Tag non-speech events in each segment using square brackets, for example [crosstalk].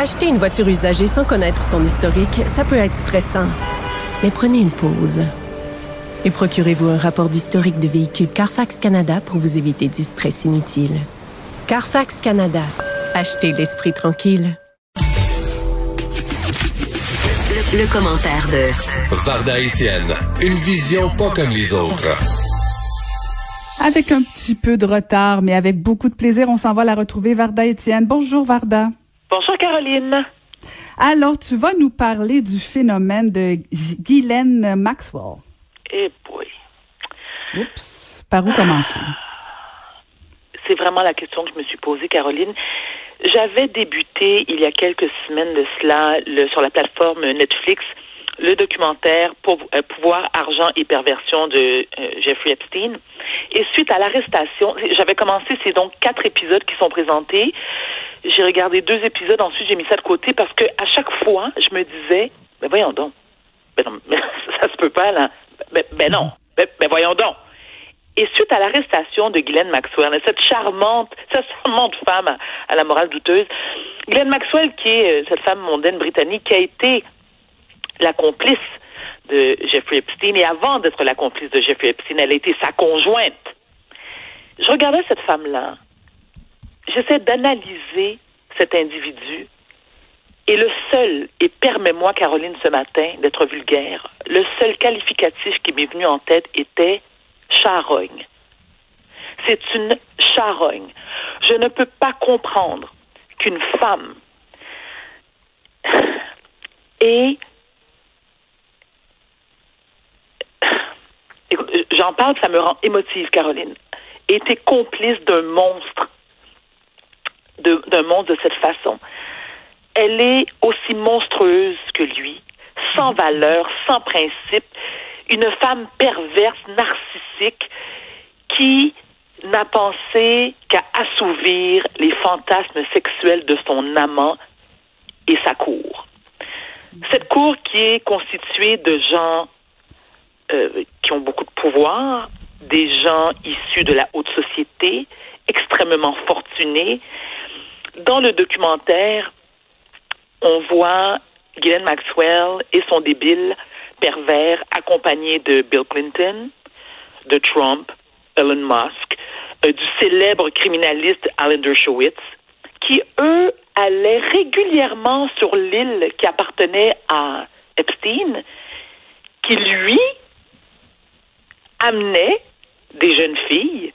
Acheter une voiture usagée sans connaître son historique, ça peut être stressant. Mais prenez une pause. Et procurez-vous un rapport d'historique de véhicule Carfax Canada pour vous éviter du stress inutile. Carfax Canada. Achetez l'esprit tranquille. Le, le commentaire de Varda Étienne, une vision pas comme les autres. Avec un petit peu de retard, mais avec beaucoup de plaisir, on s'en va la retrouver, Varda Étienne. Bonjour, Varda. Bonjour, Caroline. Alors, tu vas nous parler du phénomène de Guylaine Maxwell. Eh boy. Oups. Par où commencer? C'est vraiment la question que je me suis posée, Caroline. J'avais débuté il y a quelques semaines de cela le, sur la plateforme Netflix le documentaire pour, euh, Pouvoir, argent et perversion de euh, Jeffrey Epstein. Et suite à l'arrestation, j'avais commencé, c'est donc quatre épisodes qui sont présentés. J'ai regardé deux épisodes, ensuite j'ai mis ça de côté parce que à chaque fois, je me disais, ben voyons donc, ben non, mais [laughs] ça se peut pas là, ben, ben non, ben, ben, voyons donc. Et suite à l'arrestation de Ghislaine Maxwell, cette charmante, [laughs] cette charmante femme à, la morale douteuse, Ghislaine Maxwell, qui est euh, cette femme mondaine britannique, qui a été la complice de Jeffrey Epstein, et avant d'être la complice de Jeffrey Epstein, elle a été sa conjointe. Je regardais cette femme-là, j'essaie d'analyser cet individu, et le seul, et permets-moi, Caroline, ce matin, d'être vulgaire, le seul qualificatif qui m'est venu en tête était charogne. C'est une charogne. Je ne peux pas comprendre qu'une femme Écoute, j'en parle, ça me rend émotive, Caroline. Était complice d'un monstre, d'un monstre de cette façon. Elle est aussi monstrueuse que lui, sans valeur, sans principe, une femme perverse, narcissique, qui n'a pensé qu'à assouvir les fantasmes sexuels de son amant et sa cour. Cette cour qui est constituée de gens euh, qui ont beaucoup de pouvoir, des gens issus de la haute société, extrêmement fortunés. Dans le documentaire, on voit Ghislaine Maxwell et son débile pervers accompagné de Bill Clinton, de Trump, Elon Musk, euh, du célèbre criminaliste Alan Dershowitz, qui, eux, allaient régulièrement sur l'île qui appartenait à Epstein, qui, lui, amenait des jeunes filles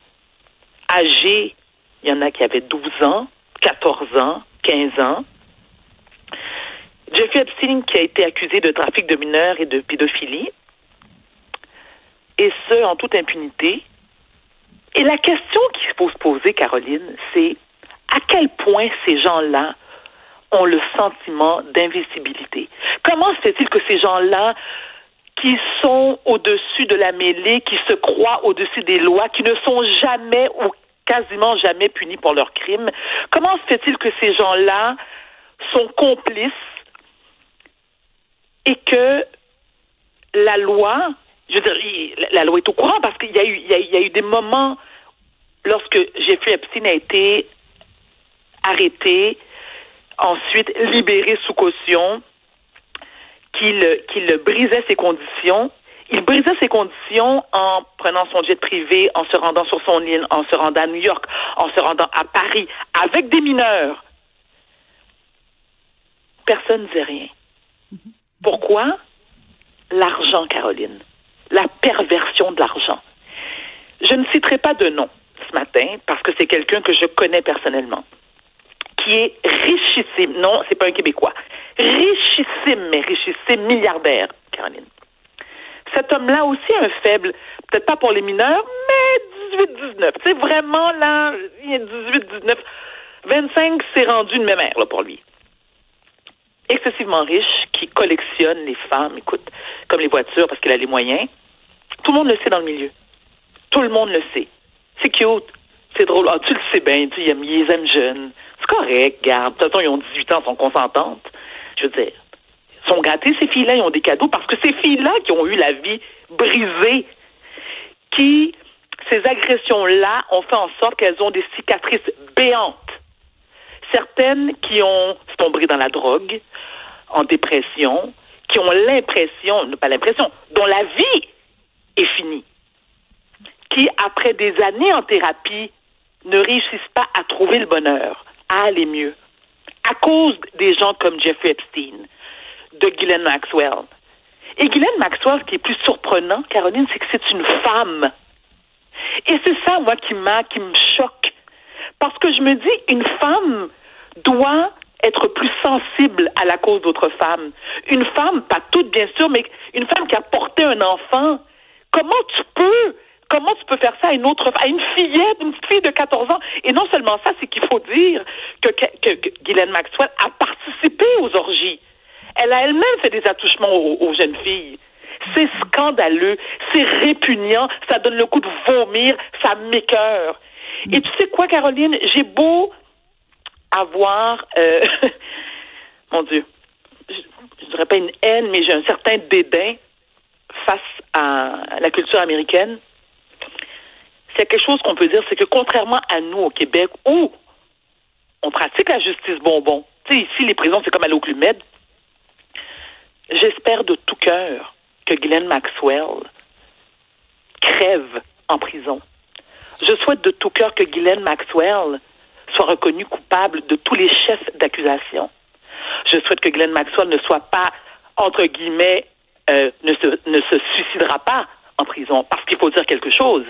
âgées, il y en a qui avaient 12 ans, 14 ans, 15 ans. Jeffrey Epstein qui a été accusé de trafic de mineurs et de pédophilie, et ce, en toute impunité. Et la question qu'il faut se poser, Caroline, c'est à quel point ces gens-là ont le sentiment d'invisibilité? Comment se fait-il que ces gens-là qui sont au-dessus de la mêlée, qui se croient au-dessus des lois, qui ne sont jamais ou quasiment jamais punis pour leurs crimes. Comment se fait-il que ces gens-là sont complices et que la loi, je veux dire, la loi est au courant parce qu'il y a eu, des moments lorsque Jeffrey Epstein a été arrêté, ensuite libéré sous caution, qu'il qu'il brisait ses conditions. Il brisait ses conditions en prenant son jet privé, en se rendant sur son île, en se rendant à New York, en se rendant à Paris, avec des mineurs. Personne ne disait rien. Pourquoi? L'argent, Caroline. La perversion de l'argent. Je ne citerai pas de nom ce matin parce que c'est quelqu'un que je connais personnellement, qui est richissime. Non, c'est pas un Québécois richissime, mais richissime, milliardaire, Caroline. Cet homme-là aussi a un faible, peut-être pas pour les mineurs, mais 18-19. C'est vraiment là, il a 18-19. 25, c'est rendu une mémère là, pour lui. Excessivement riche, qui collectionne les femmes, écoute, comme les voitures parce qu'il a les moyens. Tout le monde le sait dans le milieu. Tout le monde le sait. C'est cute. C'est drôle. Ah, tu le sais bien, tu, ils les aiment jeunes. C'est correct, garde. De toute façon, ils ont 18 ans, sont consentantes. Je veux dire, sont gâtés, ces filles-là, ils ont des cadeaux parce que ces filles-là qui ont eu la vie brisée, qui, ces agressions-là, ont fait en sorte qu'elles ont des cicatrices béantes. certaines qui ont tombé dans la drogue, en dépression, qui ont l'impression, pas l'impression, dont la vie est finie, qui, après des années en thérapie, ne réussissent pas à trouver le bonheur, à aller mieux, à cause des gens comme Jeffrey Epstein, de Ghislaine Maxwell. Et Ghislaine Maxwell, ce qui est plus surprenant, Caroline, c'est que c'est une femme. Et c'est ça, moi, qui m'a, qui me choque. Parce que je me dis, une femme doit être plus sensible à la cause d'autres femmes. Une femme, pas toutes bien sûr, mais une femme qui a porté un enfant. Comment tu peux comment tu peux faire ça à une autre, à une fillette, une fille de 14 ans? Et non seulement ça, c'est qu'il faut dire que, que, que Guylaine Maxwell a participé aux orgies. Elle a elle-même fait des attouchements aux, jeunes filles. C'est scandaleux, c'est répugnant, ça donne le coup de vomir, ça m'écœure. Et tu sais quoi, Caroline, j'ai beau avoir, euh, [laughs] mon Dieu, je, ne dirais pas une haine, mais j'ai un certain dédain face à la culture américaine. C'est quelque chose qu'on peut dire, c'est que contrairement à nous au Québec, où on pratique la justice bonbon, tu sais, ici, les prisons, c'est comme aller au J'espère de tout cœur que Glenn Maxwell crève en prison. Je souhaite de tout cœur que Glenn Maxwell soit reconnu coupable de tous les chefs d'accusation. Je souhaite que Glenn Maxwell ne soit pas, entre guillemets, euh, ne, se, ne se suicidera pas en prison. Parce qu'il faut dire quelque chose.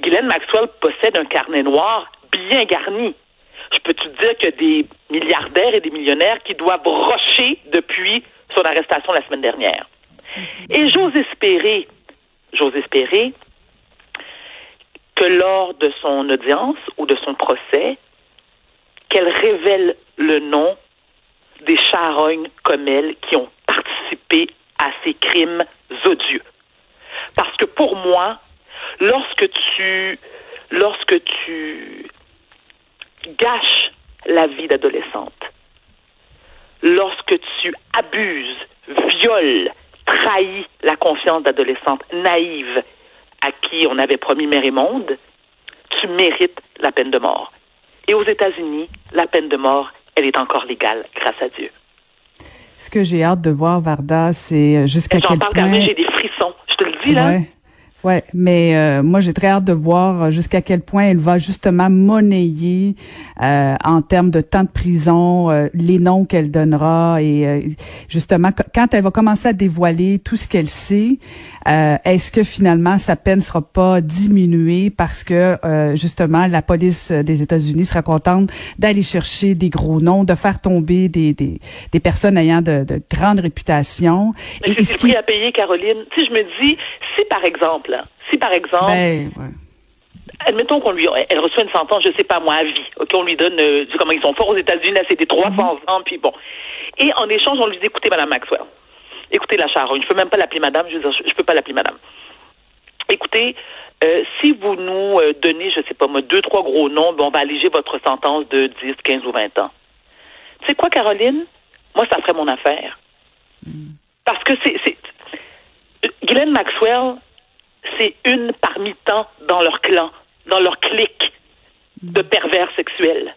Glenn Maxwell possède un carnet noir bien garni je peux te dire a des milliardaires et des millionnaires qui doivent rocher depuis son arrestation la semaine dernière? Et j'ose espérer, j'ose espérer que lors de son audience ou de son procès, qu'elle révèle le nom des charognes comme elle qui ont participé à ces crimes odieux. Parce que pour moi, lorsque tu, lorsque tu gâche la vie d'adolescente. Lorsque tu abuses, violes, trahis la confiance d'adolescente naïve à qui on avait promis mère et monde, tu mérites la peine de mort. Et aux États-Unis, la peine de mort, elle est encore légale, grâce à Dieu. Ce que j'ai hâte de voir, Varda, c'est jusqu'à quel point... J'en parle j'ai des frissons. Je te le dis, là. Ouais, mais euh, moi j'ai très hâte de voir jusqu'à quel point elle va justement monnayer euh, en termes de temps de prison euh, les noms qu'elle donnera et justement quand elle va commencer à dévoiler tout ce qu'elle sait, est-ce que finalement sa peine sera pas diminuée parce que justement la police des États-Unis sera contente d'aller chercher des gros noms, de faire tomber des des, des personnes ayant de, de grandes réputations? Mais et, ce qui... à payer, Caroline. Si je me dis, si par exemple si par exemple, ben, admettons qu'on lui, elle reçoit une sentence, je sais pas moi, à vie, ok, on lui donne, euh, comment ils sont forts aux États-Unis, là, c'était 300 mhm. ans, puis bon. Et en échange, on lui dit, écoutez, Madame Maxwell, écoutez la charogne, je peux même pas l'appeler Madame, je veux dire, je, peux pas l'appeler Madame. Écoutez, euh, si vous nous euh, donnez, je sais pas moi, deux, trois gros noms, ben, on va alléger votre sentence de 10, 15 ou 20 ans. Tu sais quoi, Caroline? Moi, ça ferait mon affaire. Mm. Parce que c'est, Glenn Maxwell, c'est une parmi tant dans leur clan, dans leur clique de pervers sexuels.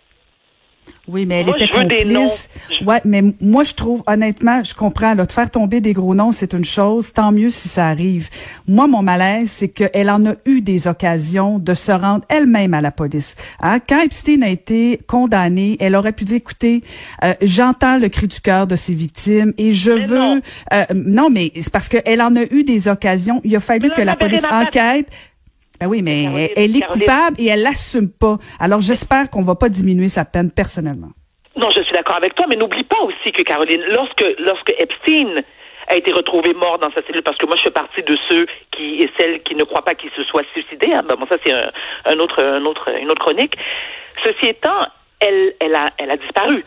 Oui, mais elle était complice. Ouais, mais moi je trouve honnêtement, je comprends là, de faire tomber des gros noms, c'est une chose, tant mieux si ça arrive. Moi mon malaise, c'est qu'elle en a eu des occasions de se rendre elle-même à la police. Hein? Quand Epstein a été condamné, elle aurait pu dire écoutez, euh, j'entends le cri du cœur de ses victimes et je veux non. Euh, non mais c'est parce qu'elle en a eu des occasions, il a fallu que la police enquête ben oui, mais elle, est coupable et elle l'assume pas. Alors j'espère qu'on va pas diminuer sa peine personnellement. Non, je suis d'accord avec toi, mais n'oublie pas aussi que Caroline, lorsque lorsque Epstein a été retrouvé mort dans sa cellule, parce que moi je fais partie de ceux qui et celles qui ne croient pas qu'il se soit suicidé. Hein. Ben, bon, ça c'est un, autre un autre une autre chronique. Ceci étant, elle elle a elle a disparu.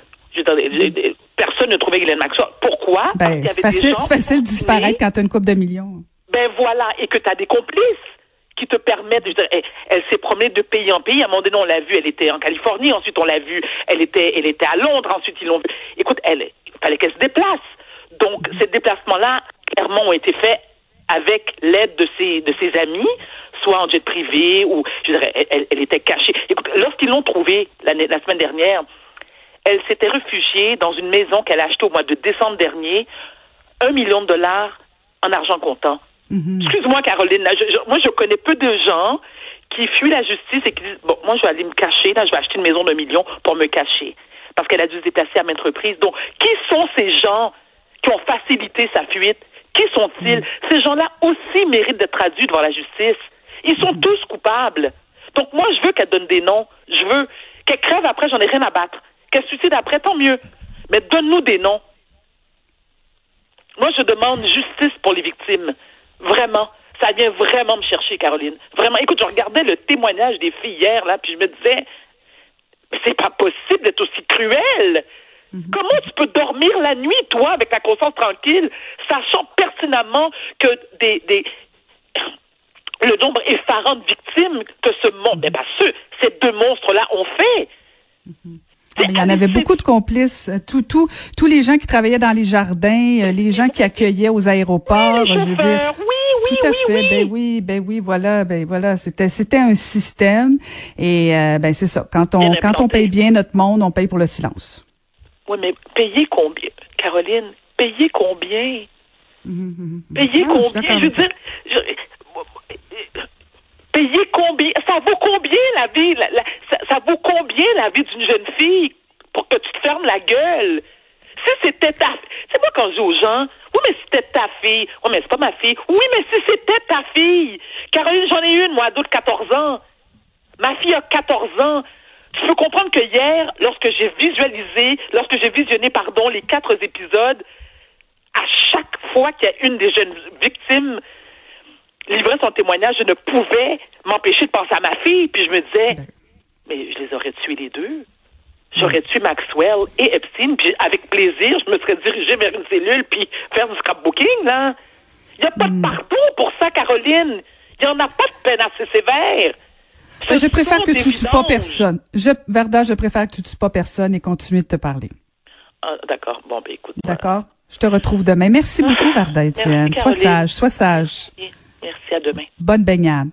personne ne trouvait Ghislaine Maxwell. Pourquoi? Ben, c'est facile, facile de disparaître quand tu as une coupe de millions. Ben voilà, et que tu as des complices qui te permettent, de, elle, elle s'est promenée de pays en pays. À un moment donné, on l'a vu, elle était en Californie. Ensuite, on l'a vu, elle était, elle était à Londres. Ensuite, ils l'ont vu. Écoute, elle, il fallait qu'elle se déplace. Donc, ces déplacements-là, clairement, ont été faits avec l'aide de ses, de ses amis, soit en jet privé ou, je dirais, elle, elle était cachée. Écoute, lorsqu'ils l'ont trouvée la, la semaine dernière, elle s'était réfugiée dans une maison qu'elle a achetée au mois de décembre dernier, un million de dollars en argent comptant. Mm-hmm. Excuse-moi, Caroline, moi je connais peu de gens qui fuient la justice et qui disent bon, moi je vais aller me cacher, là je vais acheter une maison d'un million pour me cacher parce qu'elle a dû se déplacer à maintes reprises. Donc, qui sont ces gens qui ont facilité sa fuite? Qui sont-ils? Mm. Ces gens-là aussi méritent d'être traduits devant la justice. Ils sont mm. tous coupables. Donc moi je veux qu'elle donne des noms. Je veux qu'elle crève après, j'en ai rien à battre. Qu'elle suicide après, tant mieux. Mais donne-nous des noms. Moi, je demande justice pour les victimes. Vraiment. Ça vient vraiment me chercher, Caroline. Vraiment. Écoute, je regardais le témoignage des filles hier, là, puis je me disais, c'est pas possible d'être aussi cruel. Mhm. Comment tu peux dormir la nuit, toi, avec ta conscience tranquille, sachant pertinemment que des, des le nombre effarant de victimes que ce monde, eh ben, ces deux monstres-là ont fait? Mhm. Ah, il y en avait beaucoup de complices. Tout, tout, tous les gens qui travaillaient dans les jardins, euh, les gens qui accueillaient aux aéroports, je veux dire. Tout à fait. Oui. Ben oui, ben oui, voilà, ben voilà. C'était, c'était un système. Et euh, ben c'est ça. Quand on, quand on paye bien notre monde, on paye pour le silence. Oui, mais payer combien, Caroline? Payer combien? Mmh, mmh, Payer combien? Je veux dire, payer combien? Ça vaut combien la vie? Ça, vaut combien la vie d'une jeune fille pour que tu te fermes la gueule? Si c'était ta c'est moi quand je dis aux gens, oui mais c'était ta fille, oui mais c'est pas ma fille, oui mais si c'était ta fille, Caroline j'en ai une moi ado de 14 ans, ma fille a 14 ans. Tu peux comprendre que hier, lorsque j'ai visualisé, lorsque j'ai visionné, pardon, les quatre épisodes, à chaque fois qu'il y a une des jeunes victimes livrait son témoignage, je ne pouvais m'empêcher de penser à ma fille. Puis je me disais, mais je les aurais tués les deux. J'aurais tué Maxwell et Epstein, puis avec plaisir, je me serais dirigé vers une cellule, puis faire du scrapbooking, là. Il n'y a pas de hmm. pardon pour ça, Caroline. Il n'y en a pas de peine assez sévère. je préfère que tu ne tues pas personne. Je, Verda, je préfère que tu ne tues pas personne et continue de te parler. Ah, d'accord. Bon, ben écoute. D'accord? Je te retrouve demain. Merci beaucoup, Verda Étienne. Sois sage, sois sage. Merci, à demain. Bonne baignade.